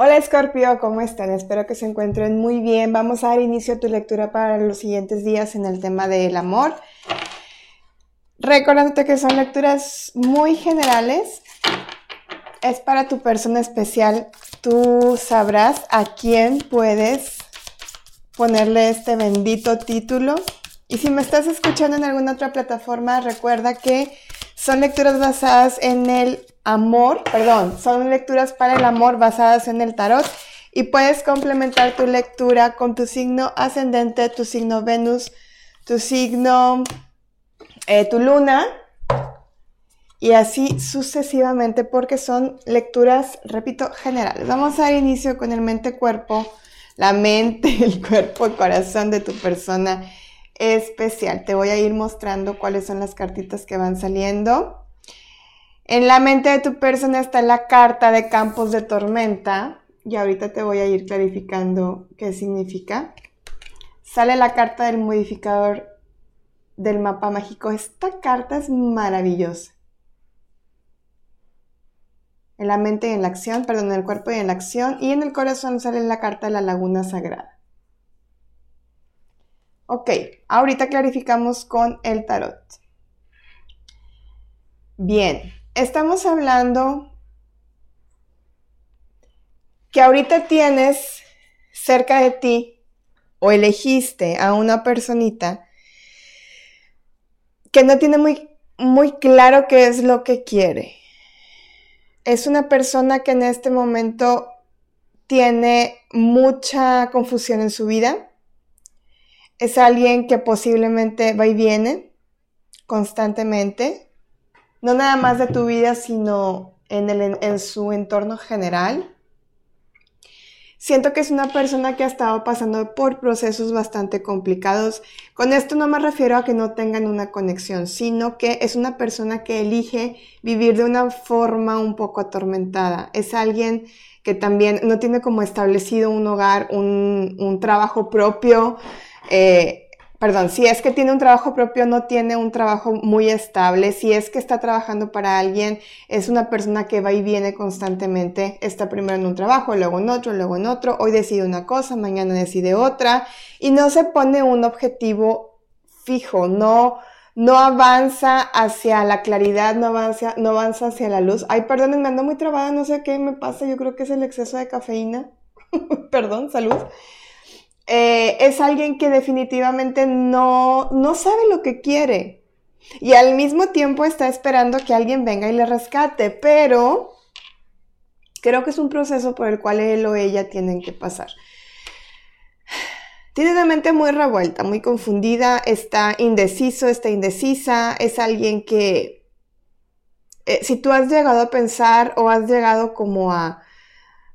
Hola Scorpio, ¿cómo están? Espero que se encuentren muy bien. Vamos a dar inicio a tu lectura para los siguientes días en el tema del amor. Recordándote que son lecturas muy generales. Es para tu persona especial. Tú sabrás a quién puedes ponerle este bendito título. Y si me estás escuchando en alguna otra plataforma, recuerda que son lecturas basadas en el amor, perdón, son lecturas para el amor basadas en el tarot y puedes complementar tu lectura con tu signo ascendente, tu signo Venus, tu signo, eh, tu luna y así sucesivamente porque son lecturas, repito, generales. Vamos a dar inicio con el mente-cuerpo, la mente, el cuerpo, el corazón de tu persona especial. Te voy a ir mostrando cuáles son las cartitas que van saliendo. En la mente de tu persona está la carta de campos de tormenta y ahorita te voy a ir clarificando qué significa. Sale la carta del modificador del mapa mágico. Esta carta es maravillosa. En la mente y en la acción, perdón, en el cuerpo y en la acción. Y en el corazón sale la carta de la laguna sagrada. Ok, ahorita clarificamos con el tarot. Bien, estamos hablando que ahorita tienes cerca de ti o elegiste a una personita que no tiene muy, muy claro qué es lo que quiere. Es una persona que en este momento tiene mucha confusión en su vida. Es alguien que posiblemente va y viene constantemente no nada más de tu vida, sino en, el, en su entorno general. Siento que es una persona que ha estado pasando por procesos bastante complicados. Con esto no me refiero a que no tengan una conexión, sino que es una persona que elige vivir de una forma un poco atormentada. Es alguien que también no tiene como establecido un hogar, un, un trabajo propio. Eh, perdón, si es que tiene un trabajo propio, no tiene un trabajo muy estable, si es que está trabajando para alguien, es una persona que va y viene constantemente, está primero en un trabajo, luego en otro, luego en otro, hoy decide una cosa, mañana decide otra, y no se pone un objetivo fijo, no, no avanza hacia la claridad, no avanza, no avanza hacia la luz. Ay, perdón, me ando muy trabada, no sé qué me pasa, yo creo que es el exceso de cafeína. perdón, salud. Eh, es alguien que definitivamente no, no sabe lo que quiere. Y al mismo tiempo está esperando que alguien venga y le rescate, pero creo que es un proceso por el cual él o ella tienen que pasar. Tiene una mente muy revuelta, muy confundida, está indeciso, está indecisa, es alguien que, eh, si tú has llegado a pensar o has llegado como a,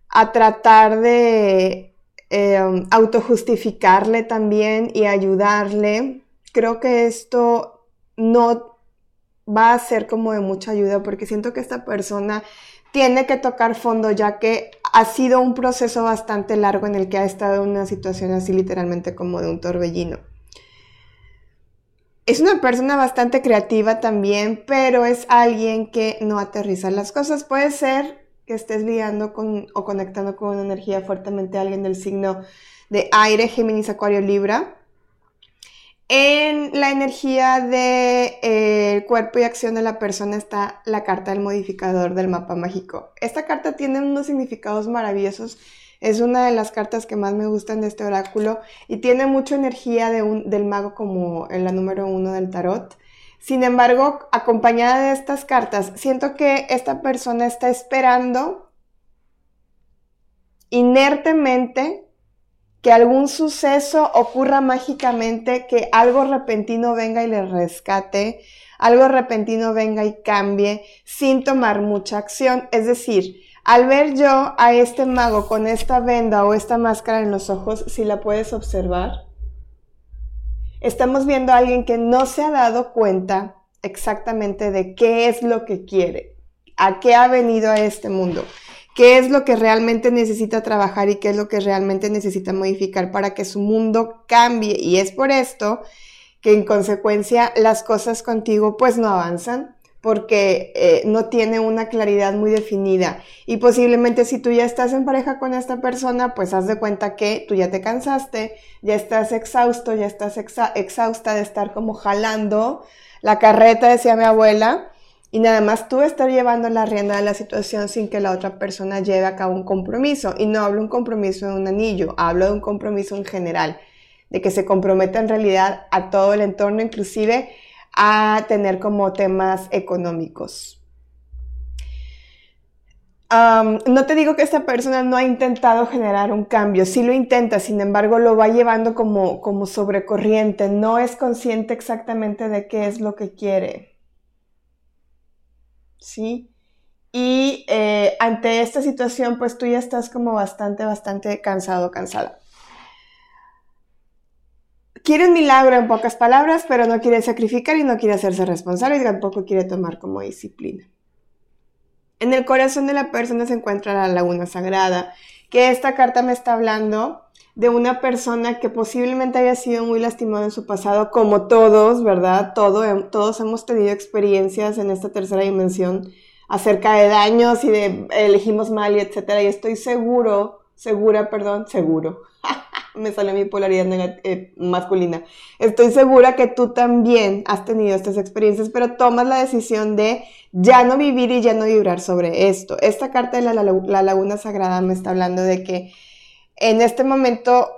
a tratar de eh, autojustificarle también y ayudarle. Creo que esto no va a ser como de mucha ayuda porque siento que esta persona tiene que tocar fondo ya que ha sido un proceso bastante largo en el que ha estado en una situación así literalmente como de un torbellino. Es una persona bastante creativa también, pero es alguien que no aterriza las cosas. Puede ser que estés lidiando con o conectando con una energía fuertemente alguien del signo de aire, Géminis, Acuario, Libra. En la energía del de, eh, cuerpo y acción de la persona está la carta del modificador del mapa mágico. Esta carta tiene unos significados maravillosos. Es una de las cartas que más me gustan de este oráculo y tiene mucha energía de un, del mago como en la número uno del tarot. Sin embargo, acompañada de estas cartas, siento que esta persona está esperando inertemente que algún suceso ocurra mágicamente, que algo repentino venga y le rescate, algo repentino venga y cambie sin tomar mucha acción. Es decir, al ver yo a este mago con esta venda o esta máscara en los ojos, si la puedes observar, estamos viendo a alguien que no se ha dado cuenta exactamente de qué es lo que quiere, a qué ha venido a este mundo, qué es lo que realmente necesita trabajar y qué es lo que realmente necesita modificar para que su mundo cambie. Y es por esto que en consecuencia las cosas contigo pues no avanzan, porque eh, no tiene una claridad muy definida. Y posiblemente si tú ya estás en pareja con esta persona, pues haz de cuenta que tú ya te cansaste, ya estás exhausto, ya estás exhausta de estar como jalando la carreta, decía mi abuela, y nada más tú estar llevando la rienda de la situación sin que la otra persona lleve a cabo un compromiso. Y no hablo un compromiso de un anillo, hablo de un compromiso en general, de que se comprometa en realidad a todo el entorno, inclusive a tener como temas económicos. no te digo que esta persona no ha intentado generar un cambio, sí lo intenta, sin embargo lo va llevando como, como sobrecorriente, no es consciente exactamente de qué es lo que quiere. ¿Sí? Y eh, ante esta situación, pues tú ya estás como bastante, bastante cansado, cansada quiere un milagro en pocas palabras, pero no quiere sacrificar y no quiere hacerse responsable y tampoco quiere tomar como disciplina. En el corazón de la persona se encuentra la laguna sagrada, que esta carta me está hablando de una persona que posiblemente haya sido muy lastimada en su pasado, como todos, ¿verdad? todos hemos tenido experiencias en esta tercera dimensión acerca de daños y de elegimos mal y etcétera. Y estoy seguro, segura, perdón, seguro, me sale mi polaridad eh, masculina. Estoy segura que tú también has tenido estas experiencias, pero tomas la decisión de ya no vivir y ya no vibrar sobre esto. Esta carta de la, la laguna sagrada me está hablando de que en este momento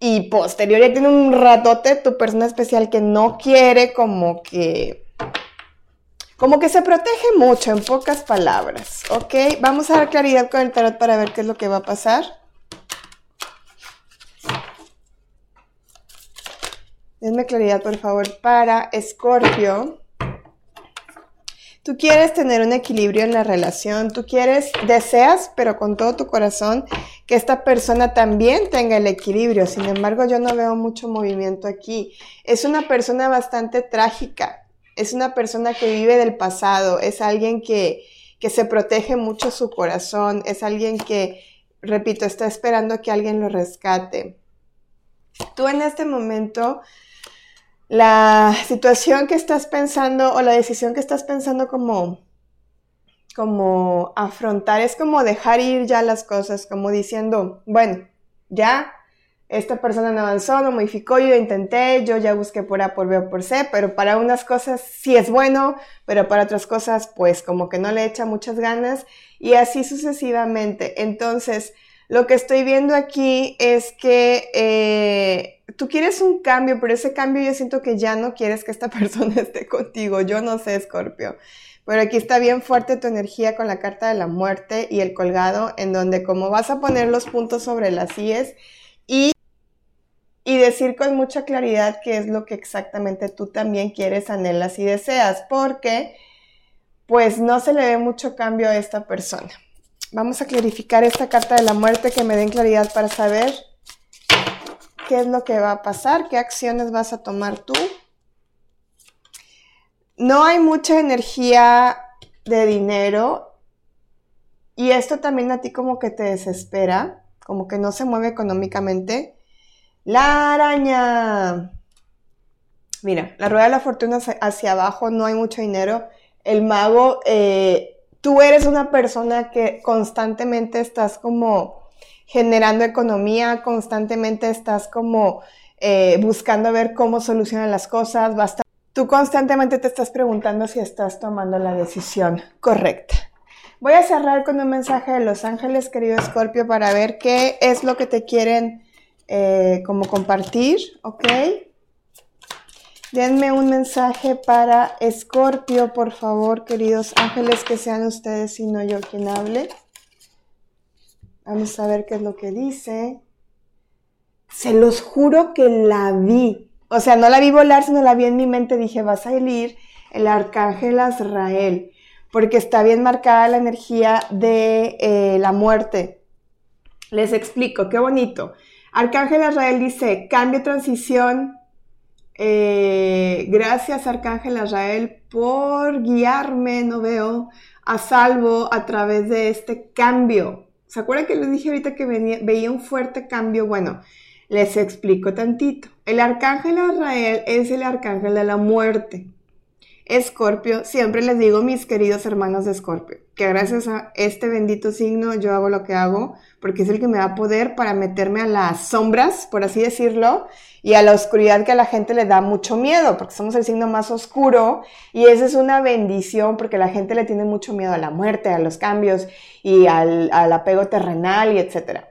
y posterior ya tiene un ratote tu persona especial que no quiere como que como que se protege mucho en pocas palabras, ¿ok? Vamos a dar claridad con el tarot para ver qué es lo que va a pasar. Denme claridad, por favor, para Escorpio. Tú quieres tener un equilibrio en la relación, tú quieres, deseas, pero con todo tu corazón, que esta persona también tenga el equilibrio. Sin embargo, yo no veo mucho movimiento aquí. Es una persona bastante trágica, es una persona que vive del pasado, es alguien que, que se protege mucho su corazón, es alguien que, repito, está esperando que alguien lo rescate. Tú en este momento la situación que estás pensando o la decisión que estás pensando como, como afrontar es como dejar ir ya las cosas, como diciendo, bueno, ya esta persona no avanzó, no modificó, yo intenté, yo ya busqué por A, por B o por C, pero para unas cosas sí es bueno, pero para otras cosas pues como que no le echa muchas ganas y así sucesivamente. Entonces, lo que estoy viendo aquí es que eh, tú quieres un cambio, pero ese cambio yo siento que ya no quieres que esta persona esté contigo. Yo no sé, Scorpio. Pero aquí está bien fuerte tu energía con la carta de la muerte y el colgado, en donde como vas a poner los puntos sobre las IES y, y decir con mucha claridad qué es lo que exactamente tú también quieres, anhelas y deseas, porque pues no se le ve mucho cambio a esta persona. Vamos a clarificar esta carta de la muerte que me den claridad para saber qué es lo que va a pasar, qué acciones vas a tomar tú. No hay mucha energía de dinero y esto también a ti como que te desespera, como que no se mueve económicamente. La araña. Mira, la rueda de la fortuna hacia abajo, no hay mucho dinero. El mago eh, tú eres una persona que constantemente estás como generando economía, constantemente estás como eh, buscando ver cómo solucionan las cosas, basta. Tú constantemente te estás preguntando si estás tomando la decisión correcta. Voy a cerrar con un mensaje de Los Ángeles, querido Scorpio, para ver qué es lo que te quieren eh, como compartir, ¿ok? Denme un mensaje para Escorpio, por favor, queridos ángeles, que sean ustedes y no yo quien hable. Vamos a ver qué es lo que dice. Se los juro que la vi. O sea, no la vi volar, sino la vi en mi mente. Dije, va a salir el arcángel Azrael, porque está bien marcada la energía de eh, la muerte. Les explico, qué bonito. Arcángel Azrael dice, cambio, transición, eh, gracias, Arcángel Israel, por guiarme, no veo, a salvo a través de este cambio. ¿Se acuerdan que les dije ahorita que veía un fuerte cambio? Bueno, les explico tantito. El Arcángel Israel es el Arcángel de la muerte. Escorpio, siempre les digo mis queridos hermanos de Escorpio, que gracias a este bendito signo yo hago lo que hago, porque es el que me da poder para meterme a las sombras, por así decirlo, y a la oscuridad que a la gente le da mucho miedo, porque somos el signo más oscuro, y esa es una bendición, porque la gente le tiene mucho miedo a la muerte, a los cambios y al, al apego terrenal y etcétera.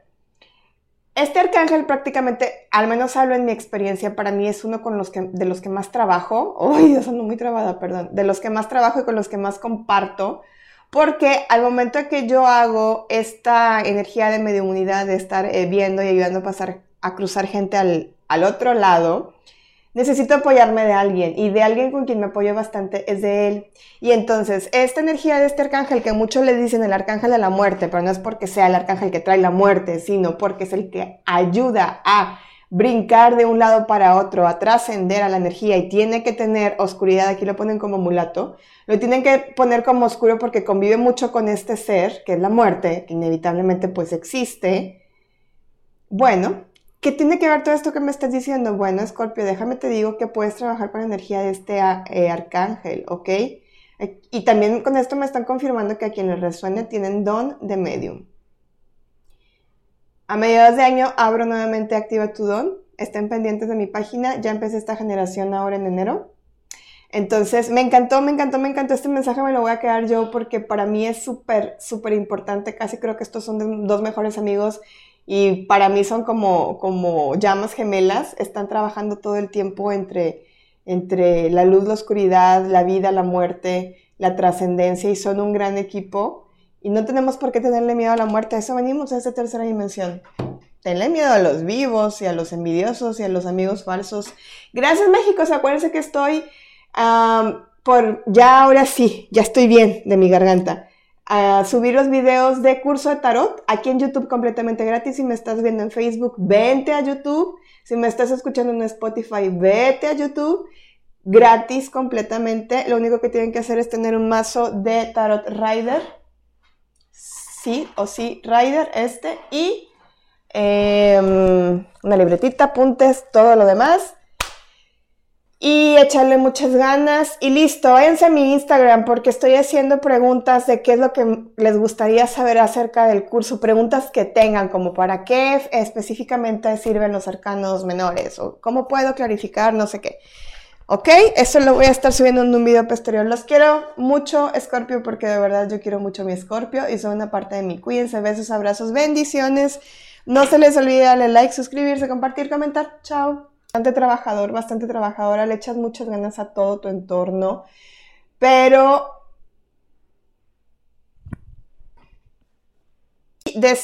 Este arcángel prácticamente, al menos hablo en mi experiencia, para mí es uno con los que, de los que más trabajo. Uy, ando muy trabada, perdón. De los que más trabajo y con los que más comparto. Porque al momento que yo hago esta energía de mediunidad, de estar eh, viendo y ayudando a pasar, a cruzar gente al, al otro lado, necesito apoyarme de alguien y de alguien con quien me apoyo bastante es de él. Y entonces, esta energía de este arcángel que muchos le dicen el arcángel de la muerte, pero no es porque sea el arcángel que trae la muerte, sino porque es el que ayuda a brincar de un lado para otro, a trascender a la energía y tiene que tener oscuridad, aquí lo ponen como mulato, lo tienen que poner como oscuro porque convive mucho con este ser, que es la muerte, que inevitablemente pues existe. Bueno, ¿Qué tiene que ver todo esto que me estás diciendo? Bueno, Scorpio, déjame te digo que puedes trabajar con la energía de este eh, arcángel, ¿ok? Y también con esto me están confirmando que a quien les resuene tienen don de medium. A mediados de año abro nuevamente Activa tu don. Estén pendientes de mi página. Ya empecé esta generación ahora en enero. Entonces, me encantó, me encantó, me encantó este mensaje, me lo voy a quedar yo porque para mí es súper, súper importante. Casi creo que estos son dos mejores amigos y para mí son como, como llamas gemelas, están trabajando todo el tiempo entre, entre la luz, la oscuridad, la vida, la muerte, la trascendencia y son un gran equipo y no tenemos por qué tenerle miedo a la muerte, eso venimos a esta tercera dimensión. Tenle miedo a los vivos y a los envidiosos y a los amigos falsos. Gracias México, se acuérdense que estoy por, ya ahora sí, ya estoy bien de mi garganta a subir los videos de curso de tarot aquí en YouTube completamente gratis. Si me estás viendo en Facebook, vente a YouTube. Si me estás escuchando en Spotify, vete a YouTube. Gratis completamente. Lo único que tienen que hacer es tener un mazo de Tarot Rider. Sí o sí, Rider este. Y em, una libretita, apuntes, todo lo demás y echarle muchas ganas y listo, váyanse a mi Instagram porque estoy haciendo preguntas de qué es lo que les gustaría saber acerca del curso, preguntas que tengan como para qué específicamente sirven los arcanos menores o cómo puedo clarificar no sé qué. ¿Ok? Eso lo voy a estar subiendo en un video posterior. Los quiero mucho, Scorpio, porque de verdad yo quiero mucho a mi Scorpio y son una parte de mí. Cuídense, besos, abrazos, bendiciones. No se les olvide darle like, suscribirse, compartir, comentar. Chao bastante trabajador, bastante trabajadora, le echas muchas ganas a todo tu entorno, pero decir